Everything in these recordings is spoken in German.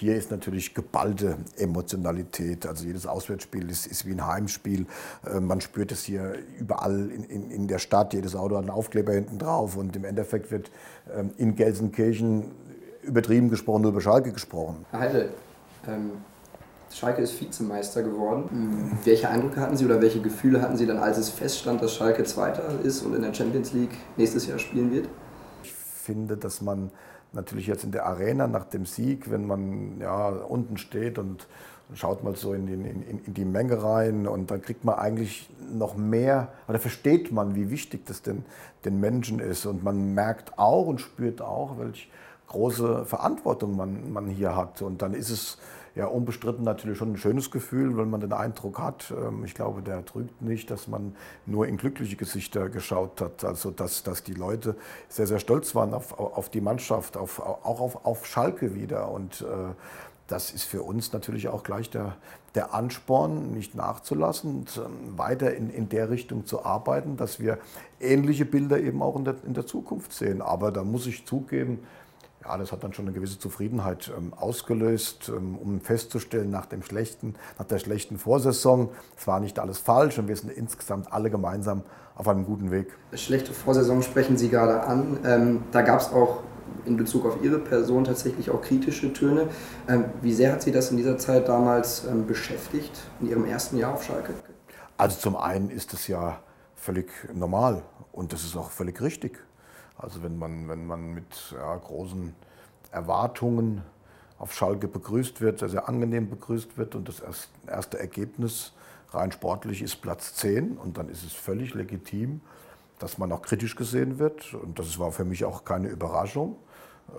Hier ist natürlich geballte Emotionalität. Also jedes Auswärtsspiel ist, ist wie ein Heimspiel. Äh, man spürt es hier überall in, in, in, der Stadt. Jedes Auto hat einen Aufkleber hinten drauf. Und im Endeffekt wird ähm, in Gelsenkirchen übertrieben gesprochen, nur über Schalke gesprochen. Herr Heidel, ähm, Schalke ist Vizemeister geworden. Mhm. Welche Eindrücke hatten Sie oder welche Gefühle hatten Sie dann, als es feststand, dass Schalke Zweiter ist und in der Champions League nächstes Jahr spielen wird? Ich finde, dass man natürlich jetzt in der Arena nach dem Sieg, wenn man ja, unten steht und schaut mal so in die, in, in die Menge rein und dann kriegt man eigentlich noch mehr, oder versteht man, wie wichtig das denn den Menschen ist. Und man merkt auch und spürt auch, welche große Verantwortung man, man hier hat. Und dann ist es ja unbestritten natürlich schon ein schönes Gefühl, wenn man den Eindruck hat, ähm, ich glaube, der trügt nicht, dass man nur in glückliche Gesichter geschaut hat. Also dass, dass die Leute sehr, sehr stolz waren auf, auf die Mannschaft, auf, auch auf, auf Schalke wieder. Und äh, das ist für uns natürlich auch gleich der, der Ansporn, nicht nachzulassen und ähm, weiter in, in der Richtung zu arbeiten, dass wir ähnliche Bilder eben auch in der, in der Zukunft sehen. Aber da muss ich zugeben, ja, das hat dann schon eine gewisse Zufriedenheit ähm, ausgelöst, ähm, um festzustellen, nach, dem schlechten, nach der schlechten Vorsaison, es war nicht alles falsch und wir sind insgesamt alle gemeinsam auf einem guten Weg. Schlechte Vorsaison sprechen Sie gerade an. Ähm, da gab es auch in Bezug auf Ihre Person tatsächlich auch kritische Töne. Ähm, wie sehr hat Sie das in dieser Zeit damals ähm, beschäftigt, in Ihrem ersten Jahr auf Schalke? Also zum einen ist das ja völlig normal und das ist auch völlig richtig. Also wenn man, wenn man mit ja, großen Erwartungen auf Schalke begrüßt wird, sehr angenehm begrüßt wird und das erste Ergebnis rein sportlich ist Platz 10 und dann ist es völlig legitim, dass man auch kritisch gesehen wird und das war für mich auch keine Überraschung.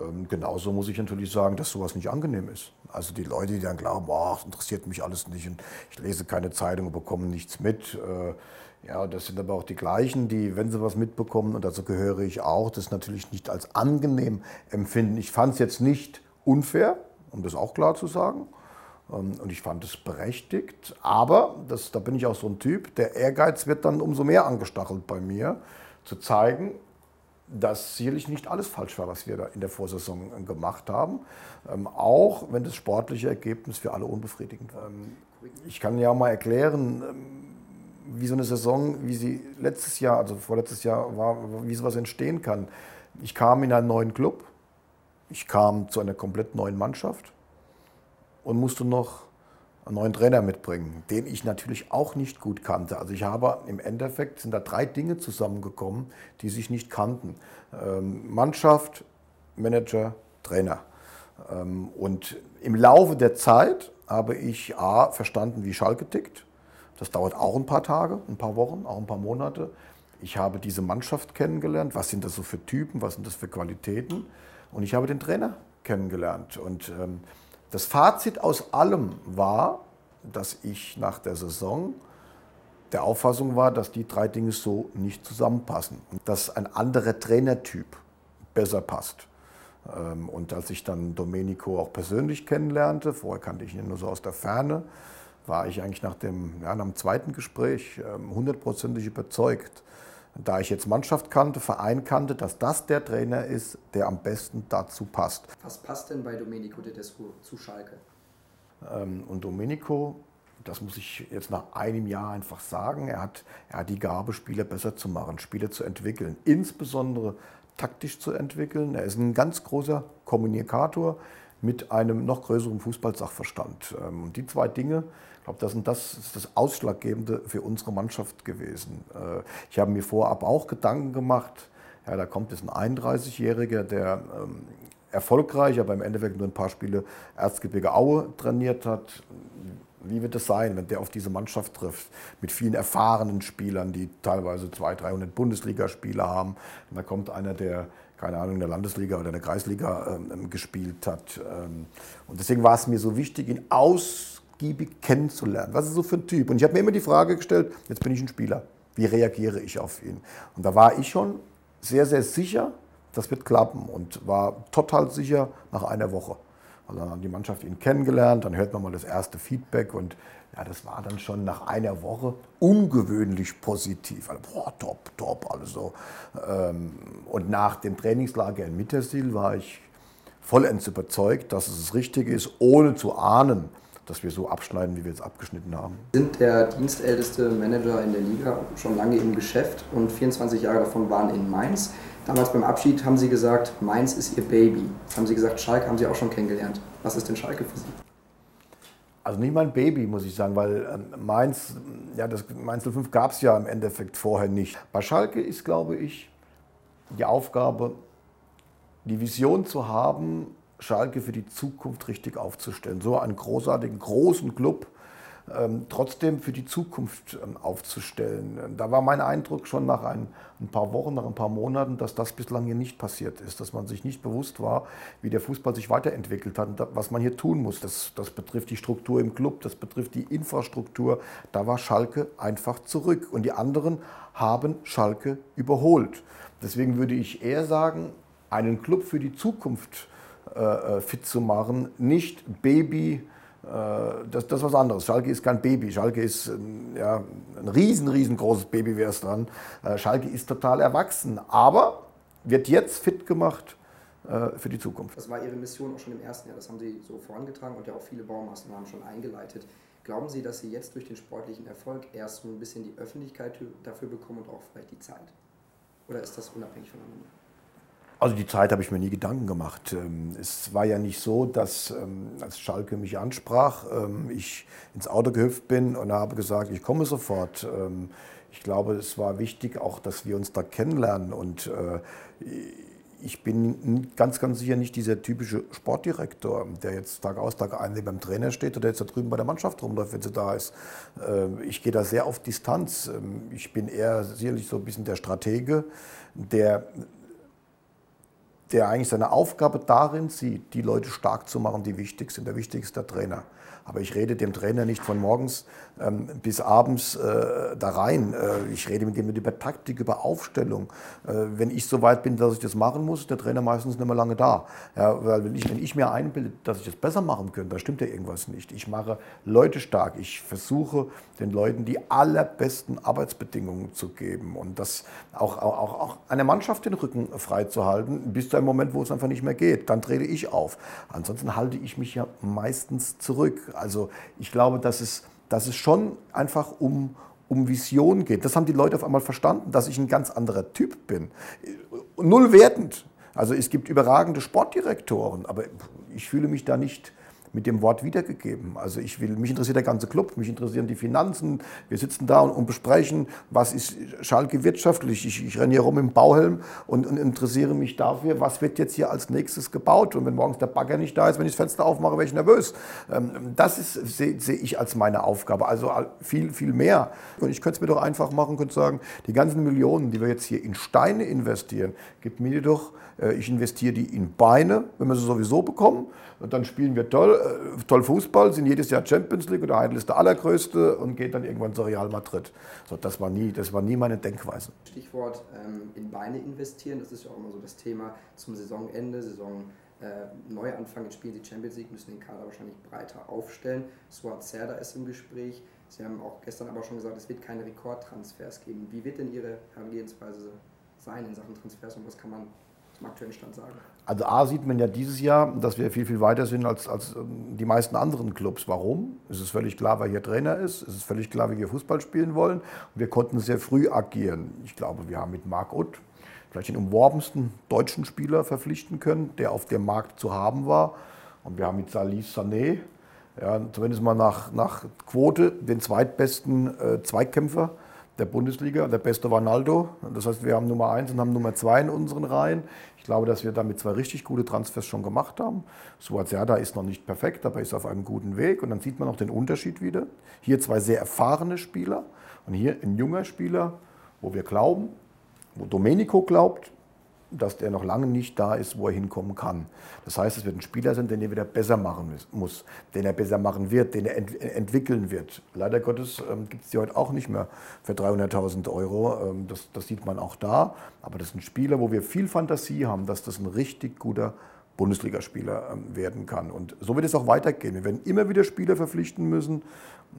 Ähm, genauso muss ich natürlich sagen, dass sowas nicht angenehm ist. Also die Leute, die dann glauben, das interessiert mich alles nicht und ich lese keine Zeitung und bekomme nichts mit. Äh, ja, das sind aber auch die gleichen, die, wenn sie was mitbekommen, und dazu gehöre ich auch, das natürlich nicht als angenehm empfinden. Ich fand es jetzt nicht unfair, um das auch klar zu sagen. Ähm, und ich fand es berechtigt. Aber, das, da bin ich auch so ein Typ, der Ehrgeiz wird dann umso mehr angestachelt bei mir, zu zeigen, dass sicherlich nicht alles falsch war, was wir da in der Vorsaison gemacht haben. Ähm, auch wenn das sportliche Ergebnis für alle unbefriedigend war. Ähm, ich kann ja mal erklären, wie so eine Saison, wie sie letztes Jahr, also vorletztes Jahr war, wie sowas entstehen kann. Ich kam in einen neuen Club, ich kam zu einer komplett neuen Mannschaft und musste noch einen neuen Trainer mitbringen, den ich natürlich auch nicht gut kannte. Also ich habe im Endeffekt sind da drei Dinge zusammengekommen, die sich nicht kannten. Ähm, Mannschaft, Manager, Trainer. Ähm, und im Laufe der Zeit habe ich A, verstanden, wie Schalke tickt das dauert auch ein paar Tage, ein paar Wochen, auch ein paar Monate. Ich habe diese Mannschaft kennengelernt. Was sind das so für Typen? Was sind das für Qualitäten? Und ich habe den Trainer kennengelernt. Und ähm, das Fazit aus allem war, dass ich nach der Saison der Auffassung war, dass die drei Dinge so nicht zusammenpassen und dass ein anderer Trainertyp besser passt. Ähm, und als ich dann Domenico auch persönlich kennenlernte, vorher kannte ich ihn nur so aus der Ferne, war ich eigentlich nach dem, ja, nach dem zweiten Gespräch ähm, hundertprozentig überzeugt, da ich jetzt Mannschaft kannte, Verein kannte, dass das der Trainer ist, der am besten dazu passt. Was passt denn bei Domenico Tedesco zu Schalke? Ähm, und Domenico, das muss ich jetzt nach einem Jahr einfach sagen, er hat, er hat die Gabe, Spieler besser zu machen, Spieler zu entwickeln, insbesondere taktisch zu entwickeln. Er ist ein ganz großer Kommunikator mit einem noch größeren Fußballsachverstand. Ähm, und die zwei Dinge, ich glaube, das, das ist das Ausschlaggebende für unsere Mannschaft gewesen. Äh, ich habe mir vorab auch Gedanken gemacht, ja, da kommt jetzt ein 31-Jähriger, der ähm, erfolgreich, aber im Endeffekt nur ein paar Spiele Erzgebirge Aue trainiert hat. Wie wird es sein, wenn der auf diese Mannschaft trifft, mit vielen erfahrenen Spielern, die teilweise 200, 300 Bundesligaspiele haben? Und da kommt einer, der, keine Ahnung, in der Landesliga oder in der Kreisliga ähm, gespielt hat. Ähm, und deswegen war es mir so wichtig, ihn aus ausgiebig kennenzulernen. Was ist so für ein Typ? Und ich habe mir immer die Frage gestellt, jetzt bin ich ein Spieler, wie reagiere ich auf ihn? Und da war ich schon sehr, sehr sicher, das wird klappen und war total sicher nach einer Woche. Also dann hat die Mannschaft ihn kennengelernt, dann hört man mal das erste Feedback und ja, das war dann schon nach einer Woche ungewöhnlich positiv. Also, boah, top, top, alles so. Ähm, und nach dem Trainingslager in Mittersil war ich vollends überzeugt, dass es das Richtige ist, ohne zu ahnen, dass wir so abschneiden, wie wir jetzt abgeschnitten haben. Sind der dienstälteste Manager in der Liga, schon lange im Geschäft und 24 Jahre davon waren in Mainz. Damals beim Abschied haben Sie gesagt, Mainz ist Ihr Baby. Haben Sie gesagt, Schalke haben Sie auch schon kennengelernt. Was ist denn Schalke für Sie? Also nicht mein Baby, muss ich sagen, weil ähm, Mainz, ja, das Mainz 05 gab es ja im Endeffekt vorher nicht. Bei Schalke ist, glaube ich, die Aufgabe, die Vision zu haben, Schalke für die Zukunft richtig aufzustellen. So einen großartigen, großen Club ähm, trotzdem für die Zukunft ähm, aufzustellen. Da war mein Eindruck schon nach ein, ein, paar Wochen, nach ein paar Monaten, dass das bislang hier nicht passiert ist, dass man sich nicht bewusst war, wie der Fußball sich weiterentwickelt hat und was man hier tun muss. Das, das betrifft die Struktur im Club, das betrifft die Infrastruktur. Da war Schalke einfach zurück und die anderen haben Schalke überholt. Deswegen würde ich eher sagen, einen Club für die Zukunft äh, äh, fit zu machen. Nicht Baby, das, das ist was anderes. Schalke ist kein Baby. Schalke ist ähm, ja, ein riesen, riesengroßes Baby wäre es dran. Äh, Schalke ist total erwachsen, aber wird jetzt fit gemacht äh, für die Zukunft. Das war Ihre Mission auch schon im ersten Jahr. Das haben Sie so vorangetragen und ja auch viele Baumaßnahmen schon eingeleitet. Glauben Sie, dass Sie jetzt durch den sportlichen Erfolg erst ein bisschen die Öffentlichkeit dafür bekommen und auch vielleicht die Zeit? Oder ist das unabhängig voneinander? Also die Zeit habe ich mir nie Gedanken gemacht. Ähm, es war ja nicht so, dass ähm, als Schalke mich ansprach, ähm, ich ins Auto gehüpft bin und habe gesagt, ich komme sofort. Ich glaube, es war wichtig auch, dass wir uns da kennenlernen und äh, ich bin ganz, ganz sicher nicht dieser typische Sportdirektor, der jetzt Tag aus, Tag ein beim Trainer steht oder jetzt da drüben bei der Mannschaft rumläuft, wenn sie da ist. Ich gehe da sehr auf Distanz. Ich bin eher sicherlich so ein bisschen der Stratege, der der eigentlich seine Aufgabe darin sieht, die Leute stark zu machen, die wichtig sind. Der wichtigste Trainer. Aber ich rede dem Trainer nicht von morgens ähm, bis abends äh, da rein. Äh, ich rede mit dem über Taktik, über Aufstellung. Äh, wenn ich so weit bin, dass ich das machen muss, ist der Trainer meistens nicht mehr lange da. Ja, weil wenn ich, wenn ich mir einbilde, dass ich das besser machen könnte, dann stimmt ja irgendwas nicht. Ich mache Leute stark. Ich versuche den Leuten die allerbesten Arbeitsbedingungen zu geben und das auch, auch, auch einer Mannschaft den Rücken frei zu halten, bis zu einem Moment, wo es einfach nicht mehr geht. Dann trete ich auf. Ansonsten halte ich mich ja meistens zurück. Also ich glaube, dass es dass es schon einfach um, um Vision geht. Das haben die Leute auf einmal verstanden, dass ich ein ganz anderer Typ bin. Null wertend. Also es gibt überragende Sportdirektoren, aber ich fühle mich da nicht mit dem Wort wiedergegeben. Also ich will, mich interessiert der ganze Club, mich interessieren die Finanzen. Wir sitzen da und, und besprechen, was ist Schalke wirtschaftlich. Ich, ich renne hier rum im Bauhelm und, und, interessiere mich dafür, was wird jetzt hier als nächstes gebaut. Und wenn morgens der Bagger nicht da ist, wenn ich das Fenster aufmache, werde ich nervös. Ähm, das sehe seh ich als meine Aufgabe. Also viel, viel mehr. Und ich könnte es mir doch einfach machen, könnte sagen, die ganzen Millionen, die wir jetzt hier in Steine investieren, gibt mir doch, äh, ich investiere die in Beine, wenn wir sie sowieso bekommen. Und dann spielen wir toll, äh, toll Fußball, sind jedes Jahr Champions League und der Heidel ist der allergrößte und geht dann irgendwann zu Real Madrid. So, das, war nie, das war nie meine Denkweise. Stichwort ähm, in Beine investieren, das ist ja auch immer so das Thema zum Saisonende, Saison. Äh, Neuanfang, jetzt spielen sie Champions League, müssen den Kader wahrscheinlich breiter aufstellen. Suat Serda ist im Gespräch. Sie haben auch gestern aber schon gesagt, es wird keine Rekordtransfers geben. Wie wird denn Ihre Herangehensweise sein in Sachen Transfers und was kann man zum aktuellen Stand sagen? Also A sieht man ja dieses Jahr, dass wir viel, viel weiter sind als, als ähm, die meisten anderen Clubs. Warum? Es ist völlig klar, wer hier Trainer ist. Es ist völlig klar, wie wir Fußball spielen wollen. Und wir konnten sehr früh agieren. Ich glaube, wir haben mit Marc Utt vielleicht den umworbensten deutschen Spieler verpflichten können, der auf dem Markt zu haben war. Und wir haben mit Salih Sané, ja, zumindest mal nach, nach Quote, den zweitbesten äh, Zweikämpfer der Bundesliga. Der beste war Naldo. Das heißt, wir haben Nummer 1 und haben Nummer 2 in unseren Reihen. Ich glaube, dass wir damit zwei richtig gute Transfers schon gemacht haben. Suazerda ist noch nicht perfekt, aber ist auf einem guten Weg. Und dann sieht man auch den Unterschied wieder. Hier zwei sehr erfahrene Spieler und hier ein junger Spieler, wo wir glauben, wo Domenico glaubt, dass der noch lange nicht da ist, wo er hinkommen kann. Das heißt, es wird ein Spieler sein, den er wieder besser machen muss, den er besser machen wird, den er ent entwickeln wird. Leider Gottes ähm, gibt es die heute auch nicht mehr für 300.000 Euro. Ähm, das, das, sieht man auch da. Aber das ist ein Spieler, wo wir viel Fantasie haben, dass das ein richtig guter Bundesligaspieler ähm, werden kann. Und so wird es auch weitergehen. Wir werden immer wieder Spieler verpflichten müssen,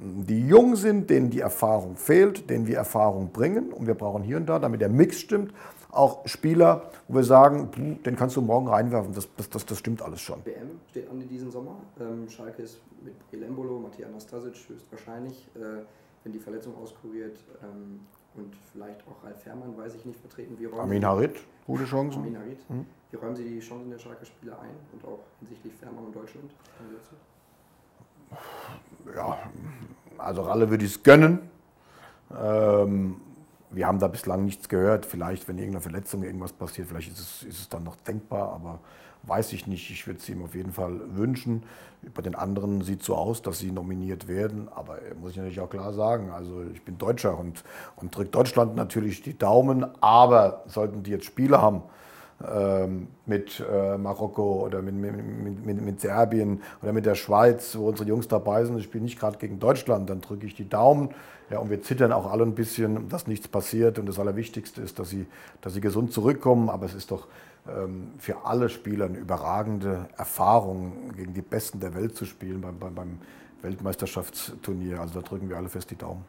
die jung sind, denen die Erfahrung fehlt, denen wir Erfahrung bringen. Und wir brauchen hier und da, damit der Mix stimmt, auch Spieler, wo wir sagen, den kannst du morgen reinwerfen. Das, das, das, das stimmt alles schon. WM steht an in diesem Sommer. Ähm, Schalke ist mit Elembolo, Matthias Anastasic höchstwahrscheinlich, äh, wenn die Verletzung auskuriert. Ähm, und vielleicht auch Ralf Fährmann, weiß ich nicht, vertreten. Wie Amin Harit, gute Chancen. Amin Harit. Mhm. Wie räumen Sie die Chancen der Schalker Spieler ein und auch hinsichtlich Fährmann und Deutschland? Ja, also Ralle würde ich es gönnen. Ähm, wir haben da bislang nichts gehört. Vielleicht, wenn irgendeine Verletzung, irgendwas passiert, vielleicht ist es, ist es dann noch denkbar, aber weiß ich nicht. Ich würde es ihm auf jeden Fall wünschen. Bei den anderen sieht es so aus, dass sie nominiert werden, aber muss ich natürlich auch klar sagen, also ich bin Deutscher und, und drücke Deutschland natürlich die Daumen, aber sollten die jetzt Spiele haben, mit äh, Marokko oder mit, mit, mit, mit, Serbien oder mit der Schweiz, wo unsere Jungs dabei sind. Ich spiele nicht gerade gegen Deutschland, dann drücke ich die Daumen. Ja, und wir zittern auch alle ein bisschen, dass nichts passiert. Und das Allerwichtigste ist, dass sie, dass sie gesund zurückkommen. Aber es ist doch ähm, für alle Spieler eine überragende Erfahrung, gegen die Besten der Welt zu spielen beim, beim, beim Weltmeisterschaftsturnier. Also da drücken wir alle fest die Daumen.